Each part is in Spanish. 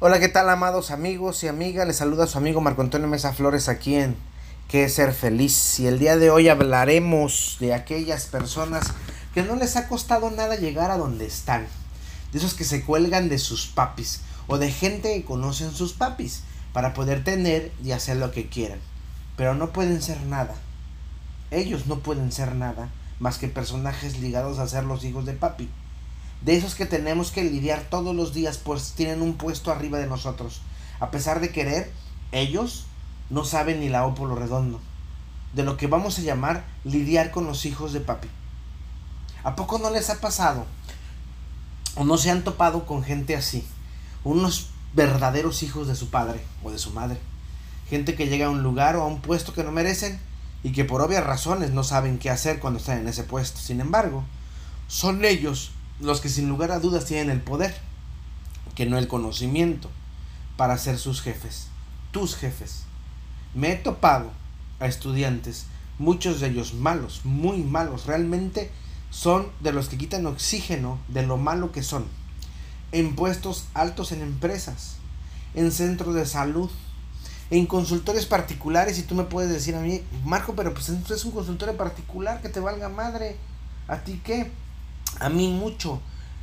Hola, ¿qué tal, amados amigos y amigas? Les saluda su amigo Marco Antonio Mesa Flores aquí en ¿Qué es ser feliz? Y el día de hoy hablaremos de aquellas personas que no les ha costado nada llegar a donde están. De esos que se cuelgan de sus papis o de gente que conocen sus papis para poder tener y hacer lo que quieran. Pero no pueden ser nada. Ellos no pueden ser nada más que personajes ligados a ser los hijos de papi de esos que tenemos que lidiar todos los días, pues tienen un puesto arriba de nosotros. A pesar de querer, ellos no saben ni la O por lo redondo. De lo que vamos a llamar lidiar con los hijos de papi. ¿A poco no les ha pasado? ¿O no se han topado con gente así? Unos verdaderos hijos de su padre o de su madre. Gente que llega a un lugar o a un puesto que no merecen y que por obvias razones no saben qué hacer cuando están en ese puesto. Sin embargo, son ellos los que sin lugar a dudas tienen el poder, que no el conocimiento, para ser sus jefes, tus jefes. Me he topado a estudiantes, muchos de ellos malos, muy malos, realmente son de los que quitan oxígeno de lo malo que son, en puestos altos en empresas, en centros de salud, en consultores particulares y tú me puedes decir a mí, Marco, pero pues es un consultorio particular que te valga madre, ¿a ti qué? A mí mucho.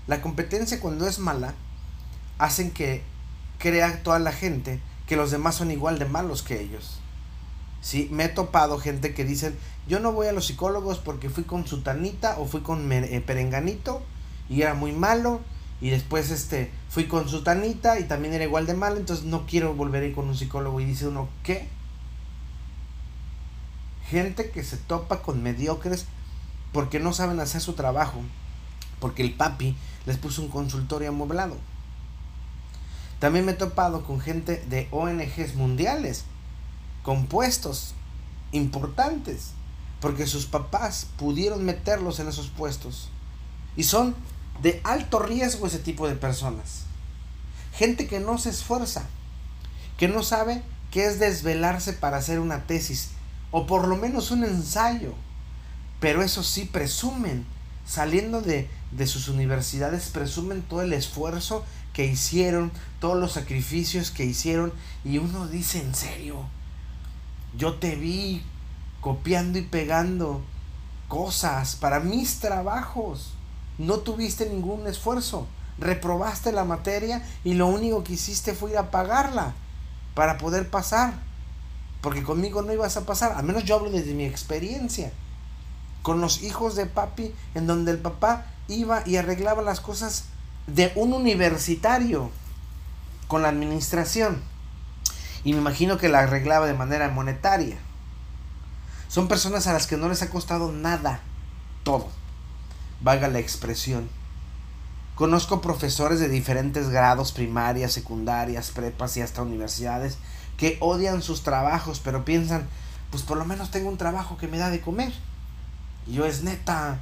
La competencia cuando es mala hacen que crea toda la gente que los demás son igual de malos que ellos. Sí, me he topado gente que dicen, yo no voy a los psicólogos porque fui con sutanita o fui con eh, perenganito y era muy malo y después este fui con sutanita y también era igual de malo, entonces no quiero volver a ir con un psicólogo y dice uno, ¿qué? Gente que se topa con mediocres porque no saben hacer su trabajo porque el papi les puso un consultorio amoblado. También me he topado con gente de ONGs mundiales, con puestos importantes, porque sus papás pudieron meterlos en esos puestos. Y son de alto riesgo ese tipo de personas. Gente que no se esfuerza, que no sabe qué es desvelarse para hacer una tesis, o por lo menos un ensayo. Pero eso sí presumen saliendo de, sus universidades, presumen todo el esfuerzo que hicieron, todos los sacrificios que hicieron, y uno dice, en serio, yo te vi copiando y pegando cosas para mis trabajos, no tuviste ningún esfuerzo, reprobaste la materia y lo único que hiciste fue ir a pagarla para poder pasar, porque conmigo no ibas a pasar, al menos yo hablo desde mi experiencia con los hijos de papi, en donde el papá iba y arreglaba las cosas de un universitario con la administración. Y me imagino que la arreglaba de manera monetaria. Son personas a las que no les ha costado nada, todo. Valga la expresión. Conozco profesores de diferentes grados, primarias, secundarias, prepas y hasta universidades, que odian sus trabajos, pero piensan, pues por lo menos tengo un trabajo que me da de comer. Y yo es neta.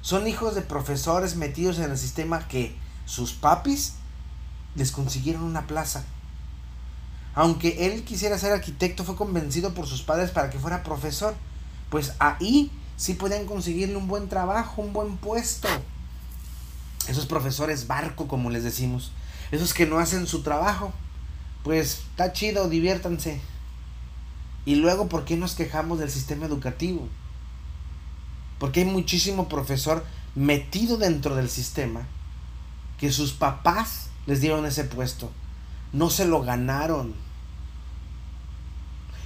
Son hijos de profesores metidos en el sistema que sus papis les consiguieron una plaza. Aunque él quisiera ser arquitecto, fue convencido por sus padres para que fuera profesor. Pues ahí sí podían conseguirle un buen trabajo, un buen puesto. Esos profesores barco, como les decimos. Esos que no hacen su trabajo. Pues está chido, diviértanse. Y luego, ¿por qué nos quejamos del sistema educativo? Porque hay muchísimo profesor metido dentro del sistema que sus papás les dieron ese puesto. No se lo ganaron.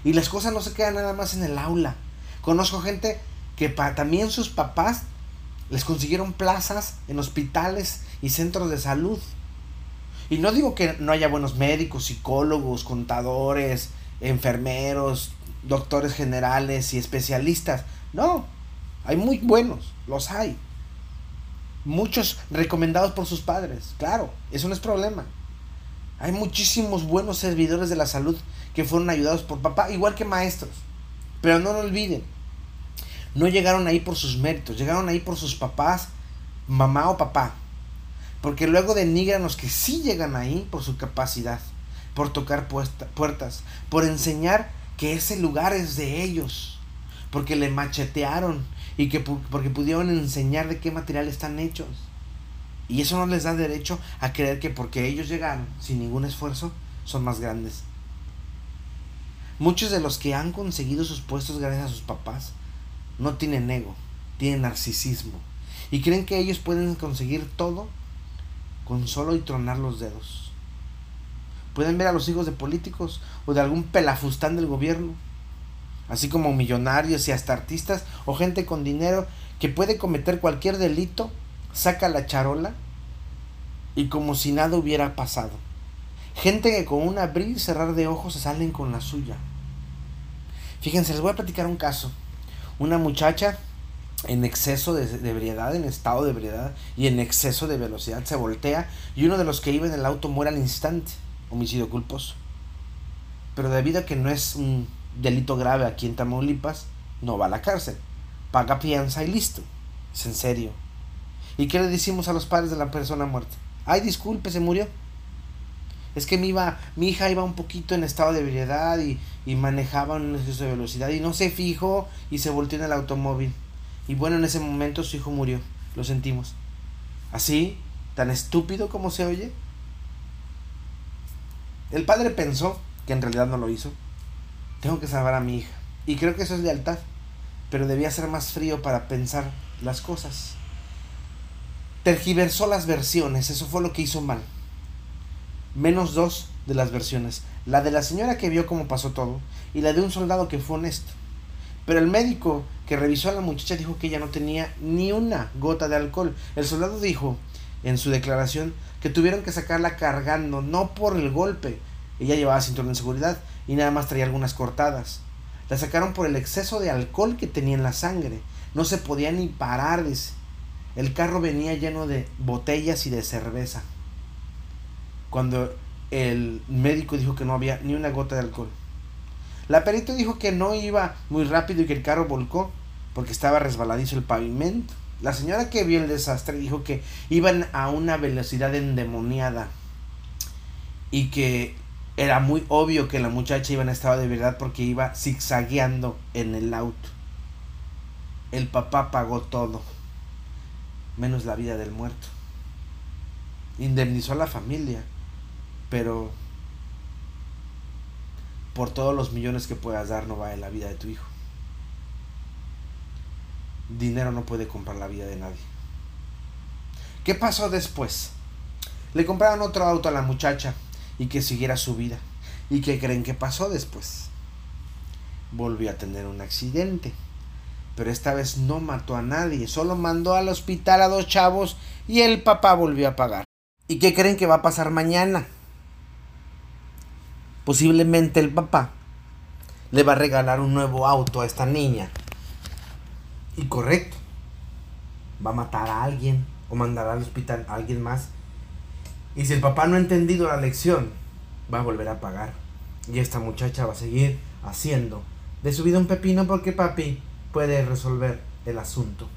Y las cosas no se quedan nada más en el aula. Conozco gente que también sus papás les consiguieron plazas en hospitales y centros de salud. Y no digo que no haya buenos médicos, psicólogos, contadores, enfermeros, doctores generales y especialistas. No, hay muy buenos, los hay. Muchos recomendados por sus padres, claro, eso no es problema. Hay muchísimos buenos servidores de la salud que fueron ayudados por papá, igual que maestros. Pero no lo olviden, no llegaron ahí por sus méritos, llegaron ahí por sus papás, mamá o papá. Porque luego denigran los que sí llegan ahí por su capacidad, por tocar puertas, por enseñar que ese lugar es de ellos, porque le machetearon y que porque pudieron enseñar de qué material están hechos. Y eso no les da derecho a creer que porque ellos llegaron sin ningún esfuerzo, son más grandes. Muchos de los que han conseguido sus puestos gracias a sus papás no tienen ego, tienen narcisismo. Y creen que ellos pueden conseguir todo con solo tronar los dedos. Pueden ver a los hijos de políticos o de algún pelafustán del gobierno, así como millonarios y hasta artistas o gente con dinero que puede cometer cualquier delito saca la charola y como si nada hubiera pasado. Gente que con un abrir y cerrar de ojos se salen con la suya. Fíjense, les voy a platicar un caso. Una muchacha en exceso de, de, ebriedad, en estado de ebriedad y en exceso de velocidad se voltea y uno de los que iba en el auto muere al instante. Homicidio culposo. Pero debido a que no es un delito grave aquí en Tamaulipas, no va a la cárcel. Paga fianza y listo. Es en serio. ¿Y qué le decimos a los padres de la persona muerta? Ay, disculpe, se murió. Es que mi, iba, mi hija iba un poquito en estado de ebriedad y, y manejaba un exceso de velocidad y no se fijó y se volteó en el automóvil. Y bueno, en ese momento su hijo murió. Lo sentimos. Así, tan estúpido como se oye. El padre pensó que en realidad no lo hizo. Tengo que salvar a mi hija. Y creo que eso es lealtad. Pero debía ser más frío para pensar las cosas tergiversó las versiones, eso fue lo que hizo mal. Menos dos de las versiones, la de la señora que vio cómo pasó todo y la de un soldado que fue honesto. Pero el médico que revisó a la muchacha dijo que ella no tenía ni una gota de alcohol. El soldado dijo en su declaración que tuvieron que sacarla cargando, no por el golpe. Ella llevaba cinturón de seguridad y nada más traía algunas cortadas. La sacaron por el exceso de alcohol que tenía en la sangre. No se podía ni parar, el carro venía lleno de botellas y de cerveza. Cuando el médico dijo que no había ni una gota de alcohol. La perito dijo que no iba muy rápido y que el carro volcó porque estaba resbaladizo el pavimento. La señora que vio el desastre dijo que iban a una velocidad endemoniada y que era muy obvio que la muchacha iba en estado de verdad porque iba zigzagueando en el auto. El papá pagó todo menos la vida del muerto. Indemnizó a la familia, pero por todos los millones que puedas dar no vale la vida de tu hijo. Dinero no puede comprar la vida de nadie. ¿Qué pasó después? Le compraron otro auto a la muchacha y que siguiera su vida. ¿Y qué creen que pasó después? Volvió a tener un accidente pero esta vez no mató a nadie, solo mandó al hospital a dos chavos y el papá volvió a pagar. ¿Y qué creen que va a pasar mañana? Posiblemente el papá le va a regalar un nuevo auto a esta niña. Y correcto, va a matar a alguien o mandará al hospital a alguien más. Y si el papá no ha entendido la lección, va a volver a pagar. Y esta muchacha va a seguir haciendo de su vida un pepino porque papi puede resolver el asunto.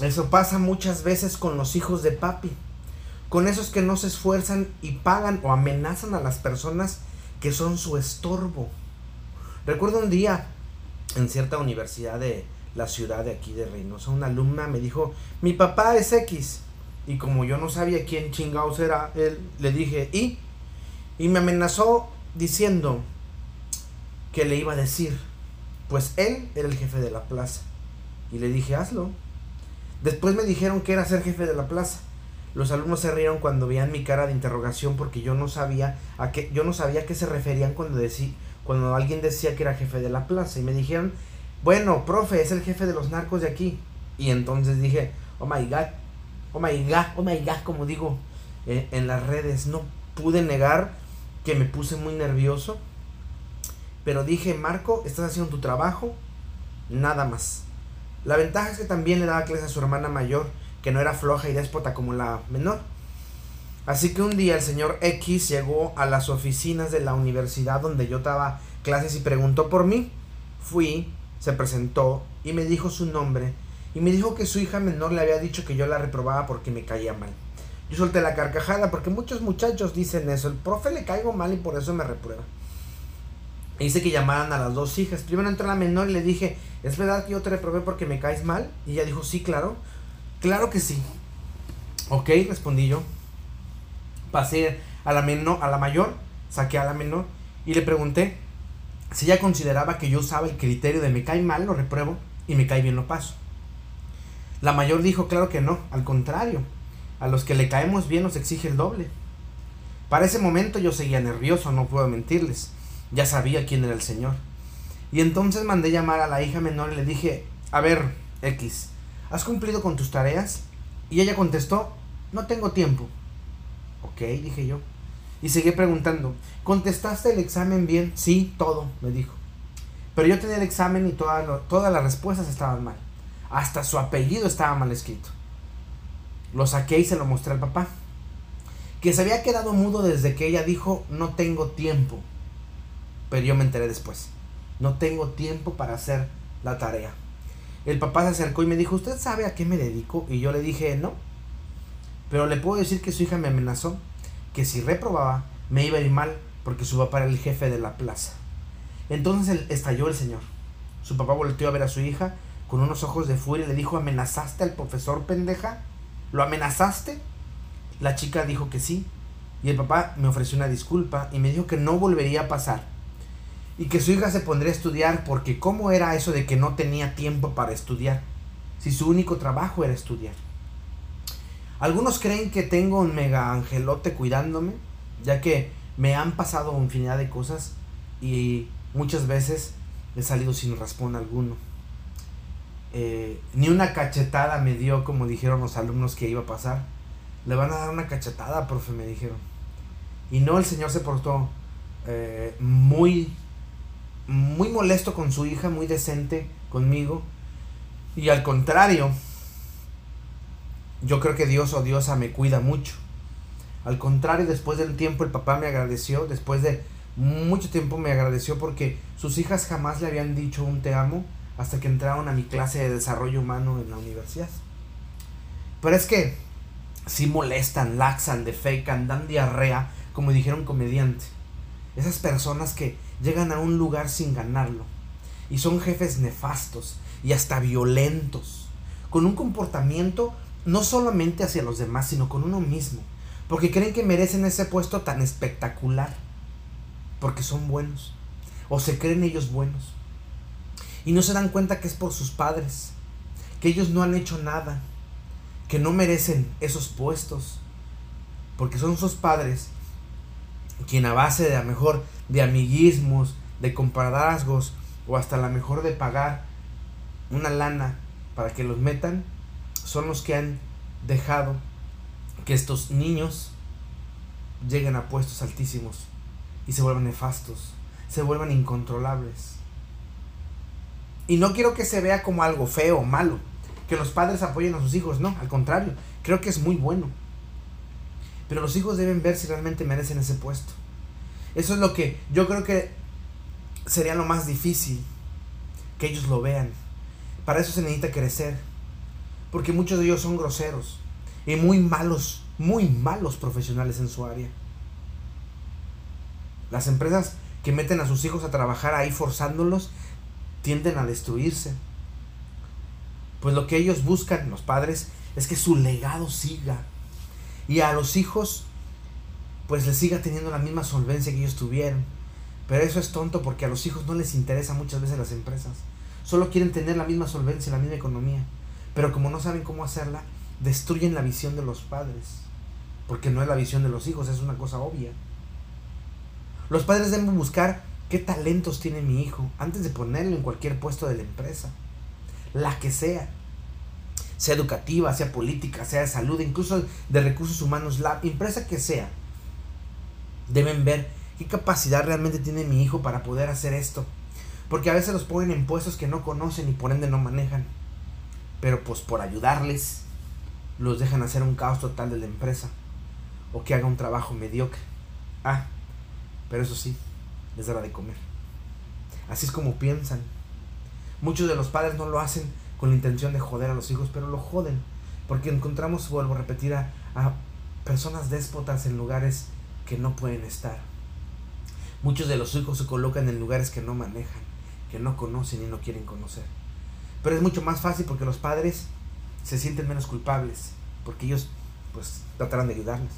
Eso pasa muchas veces con los hijos de papi, con esos que no se esfuerzan y pagan o amenazan a las personas que son su estorbo. Recuerdo un día en cierta universidad de la ciudad de aquí de Reynosa, una alumna me dijo, mi papá es X. Y como yo no sabía quién chingados era él, le dije, ¿y? Y me amenazó diciendo que le iba a decir pues él era el jefe de la plaza. Y le dije, hazlo. Después me dijeron que era ser jefe de la plaza. Los alumnos se rieron cuando veían mi cara de interrogación porque yo no sabía a qué, yo no sabía a qué se referían cuando, decí, cuando alguien decía que era jefe de la plaza. Y me dijeron, bueno, profe, es el jefe de los narcos de aquí. Y entonces dije, oh my god, oh my god, oh my god, como digo eh, en las redes. No pude negar que me puse muy nervioso pero dije, Marco, estás haciendo tu trabajo, nada más. La ventaja es que también le daba clase a su hermana mayor, que no era floja y déspota como la menor. Así que un día el señor X llegó a las oficinas de la universidad donde yo daba clases y preguntó por mí. Fui, se presentó y me dijo su nombre y me dijo que su hija menor le había dicho que yo la reprobaba porque me caía mal. Yo solté la carcajada porque muchos muchachos dicen eso, el profe le caigo mal y por eso me reprueba. Hice que llamaran a las dos hijas. Primero entró la menor y le dije, ¿es verdad que yo te reprobé porque me caes mal? Y ella dijo, sí, claro. Claro que sí. Ok, respondí yo. Pasé a la, menor, a la mayor, saqué a la menor y le pregunté si ella consideraba que yo usaba el criterio de me cae mal, lo repruebo y me cae bien, lo paso. La mayor dijo, claro que no, al contrario, a los que le caemos bien nos exige el doble. Para ese momento yo seguía nervioso, no puedo mentirles, ya sabía quién era el Señor. Y entonces mandé llamar a la hija menor y le dije, a ver, X, ¿has cumplido con tus tareas? Y ella contestó, no tengo tiempo. Ok, dije yo. Y seguí preguntando, ¿contestaste el examen bien? Sí, todo, me dijo. Pero yo tenía el examen y todas las respuestas estaban mal. Hasta su apellido estaba mal escrito. Lo saqué y se lo mostré al papá. Que se había quedado mudo desde que ella dijo, no tengo tiempo. Pero yo me enteré después. No tengo tiempo para hacer la tarea. El papá se acercó y me dijo, ¿usted sabe a qué me dedico? Y yo le dije, no. Pero le puedo decir que su hija me amenazó que si reprobaba me iba a ir mal porque su papá era el jefe de la plaza. Entonces estalló el señor. Su papá volteó a ver a su hija con unos ojos de furia le dijo, ¿amenazaste al profesor pendeja? ¿Lo amenazaste? La chica dijo que sí. Y el papá me ofreció una disculpa y me dijo que no volvería a pasar. Y que su hija se pondría a estudiar porque cómo era eso de que no tenía tiempo para estudiar. Si su único trabajo era estudiar. Algunos creen que tengo un mega angelote cuidándome, ya que me han pasado infinidad de cosas y muchas veces he salido sin raspón alguno. Eh, ni una cachetada me dio como dijeron los alumnos que iba a pasar. Le van a dar una cachetada, profe, me dijeron. Y no, el señor se portó eh, muy, muy molesto con su hija, muy decente conmigo. Y al contrario, yo creo que Dios o Diosa me cuida mucho. Al contrario, después del tiempo el papá me agradeció, después de mucho tiempo me agradeció porque sus hijas jamás le habían dicho un te amo hasta que entraron a mi clase de desarrollo humano en la universidad. Pero es que si molestan, laxan, defecan, dan diarrea, como dijeron comediante. Esas personas que llegan a un lugar sin ganarlo y son jefes nefastos y hasta violentos, con un comportamiento no solamente hacia los demás, sino con uno mismo, porque creen que merecen ese puesto tan espectacular, porque son buenos, o se creen ellos buenos, y no se dan cuenta que es por sus padres, que ellos no han hecho nada, que no merecen esos puestos, porque son sus padres quien a base de a mejor de amiguismos, de comparadazgos o hasta la mejor de pagar una lana para que los metan, son los que han dejado que estos niños lleguen a puestos altísimos y se vuelvan nefastos, se vuelvan incontrolables. Y no quiero que se vea como algo feo o malo, que los padres apoyen a sus hijos, no, al contrario, creo que es muy bueno. Pero los hijos deben ver si realmente merecen ese puesto. Eso es lo que yo creo que sería lo más difícil, que ellos lo vean. Para eso se necesita crecer porque muchos de ellos son groseros y muy malos, muy malos profesionales en su área. Las empresas que meten a sus hijos a trabajar ahí forzándolos tienden a destruirse. Pues lo que ellos buscan, los padres, es que su legado siga. Y a los hijos, pues les siga teniendo la misma solvencia que ellos tuvieron. Pero eso es tonto porque a los hijos no les interesa muchas veces las empresas. Solo quieren tener la misma solvencia, la misma economía. Pero como no saben cómo hacerla, destruyen la visión de los padres. Porque no es la visión de los hijos, es una cosa obvia. Los padres deben buscar qué talentos tiene mi hijo antes de ponerlo en cualquier puesto de la empresa. La que sea. Sea educativa, sea política, sea de salud, incluso de recursos humanos, la empresa que sea. Deben ver qué capacidad realmente tiene mi hijo para poder hacer esto. Porque a veces los ponen en puestos que no conocen y por ende no manejan pero pues por ayudarles los dejan hacer un caos total de la empresa o que haga un trabajo mediocre. Ah, pero eso sí, les dará de comer. Así es como piensan. Muchos de los padres no lo hacen con la intención de joder a los hijos, pero lo joden. Porque encontramos, vuelvo a repetir, a, personas déspotas en lugares que no pueden estar. Muchos de los hijos se colocan en lugares que no manejan, que no conocen y no quieren conocer. Pero es mucho más fácil porque los padres se sienten menos culpables, porque ellos pues tratarán de ayudarles.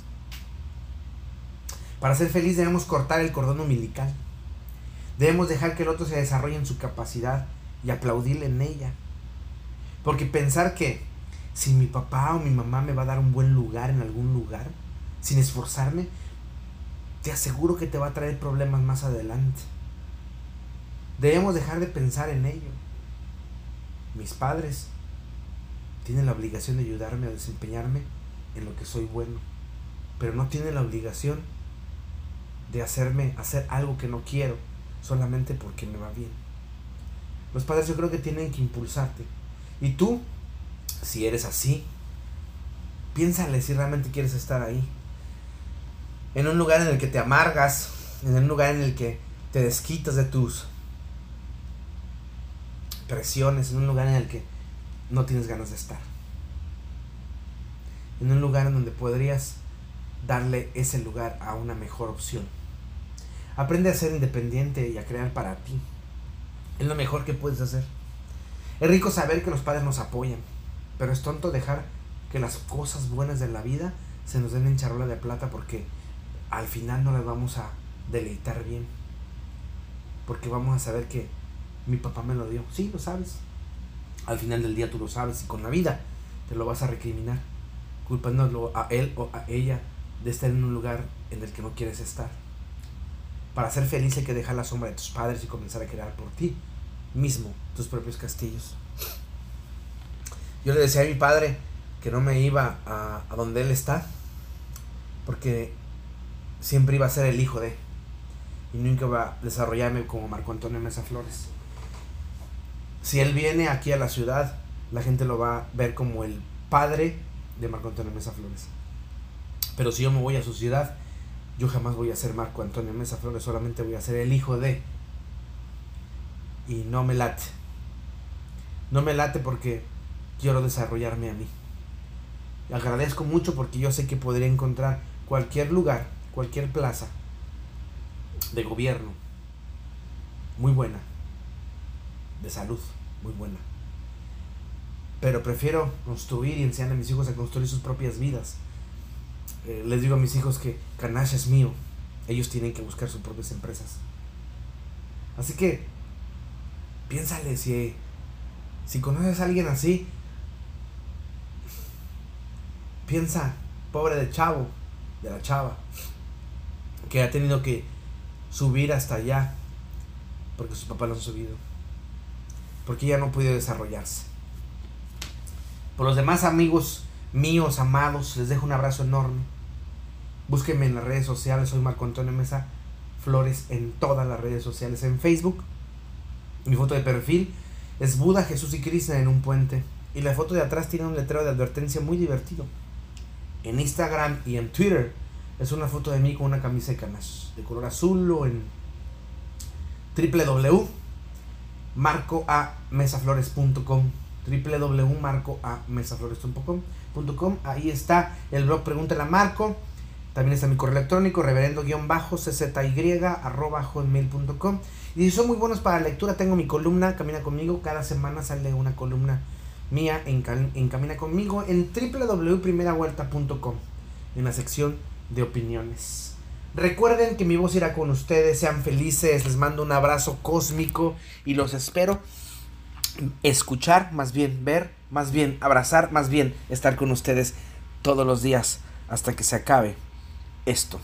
Para ser feliz debemos cortar el cordón umbilical. Debemos dejar que el otro se desarrolle en su capacidad y aplaudirle en ella. Porque pensar que si mi papá o mi mamá me va a dar un buen lugar en algún lugar, sin esforzarme, te aseguro que te va a traer problemas más adelante. Debemos dejar de pensar en ello. Mis padres tienen la obligación de ayudarme a desempeñarme en lo que soy bueno, pero no tienen la obligación de hacerme hacer algo que no quiero solamente porque me va bien. Los padres yo creo que tienen que impulsarte. Y tú, si eres así, piénsale si realmente quieres estar ahí. En un lugar en el que te amargas, en un lugar en el que te desquitas de tus presiones, en un lugar en el que no tienes ganas de estar. En un lugar en donde podrías darle ese lugar a una mejor opción. Aprende a ser independiente y a crear para ti. Es lo mejor que puedes hacer. Es rico saber que los padres nos apoyan, pero es tonto dejar que las cosas buenas de la vida se nos den en charola de plata porque al final no las vamos a deleitar bien. Porque vamos a saber que mi papá me lo dio. Sí, lo sabes. Al final del día tú lo sabes y con la vida te lo vas a recriminar, culpándolo a él o a ella de estar en un lugar en el que no quieres estar. Para ser feliz hay que dejar la sombra de tus padres y comenzar a crear por ti mismo tus propios castillos. Yo le decía a mi padre que no me iba a, a donde él está, porque siempre iba a ser el hijo de, y nunca iba a desarrollarme como Marco Antonio Mesa Flores. Si él viene aquí a la ciudad, la gente lo va a ver como el padre de Marco Antonio Mesa Flores. Pero si yo me voy a su ciudad, yo jamás voy a ser Marco Antonio Mesa Flores, solamente voy a ser el hijo de. Y no me late. No me late porque quiero desarrollarme a mí. Agradezco mucho porque yo sé que podría encontrar cualquier lugar, cualquier plaza de gobierno muy buena, de salud muy buena. Pero prefiero construir y enseñar a mis hijos a construir sus propias vidas eh, les digo a mis hijos que Canache es mío. Ellos tienen que buscar sus propias empresas. Así que, piénsale si, conoces a alguien así, piensa, pobre de chavo, de la chava, que ha tenido que subir hasta allá porque sus papás lo han subido, porque ya no pudo desarrollarse. Por los demás amigos míos, amados, les dejo un abrazo enorme. Búsquenme en las redes sociales, soy Marco Antonio Mesa Flores en todas las redes sociales. En Facebook, mi foto de perfil es Buda, Jesús y Krishna en un puente. Y la foto de atrás tiene un letrero de advertencia muy divertido. En Instagram y en Twitter es una foto de mí con una camisa de canas de color azul o en www.marcoamesaflores.com www.marcoamesaflores.com Ahí está el blog Pregúntale a Marco. También está mi correo electrónico, reverendo-czy.com. Y si son muy buenos para lectura, tengo mi columna, Camina conmigo. Cada semana sale una columna mía en, en Camina conmigo en www.primeravuelta.com, en la sección de opiniones. Recuerden que mi voz irá con ustedes, sean felices, les mando un abrazo cósmico y los espero escuchar, más bien ver, más bien abrazar, más bien estar con ustedes todos los días hasta que se acabe esto.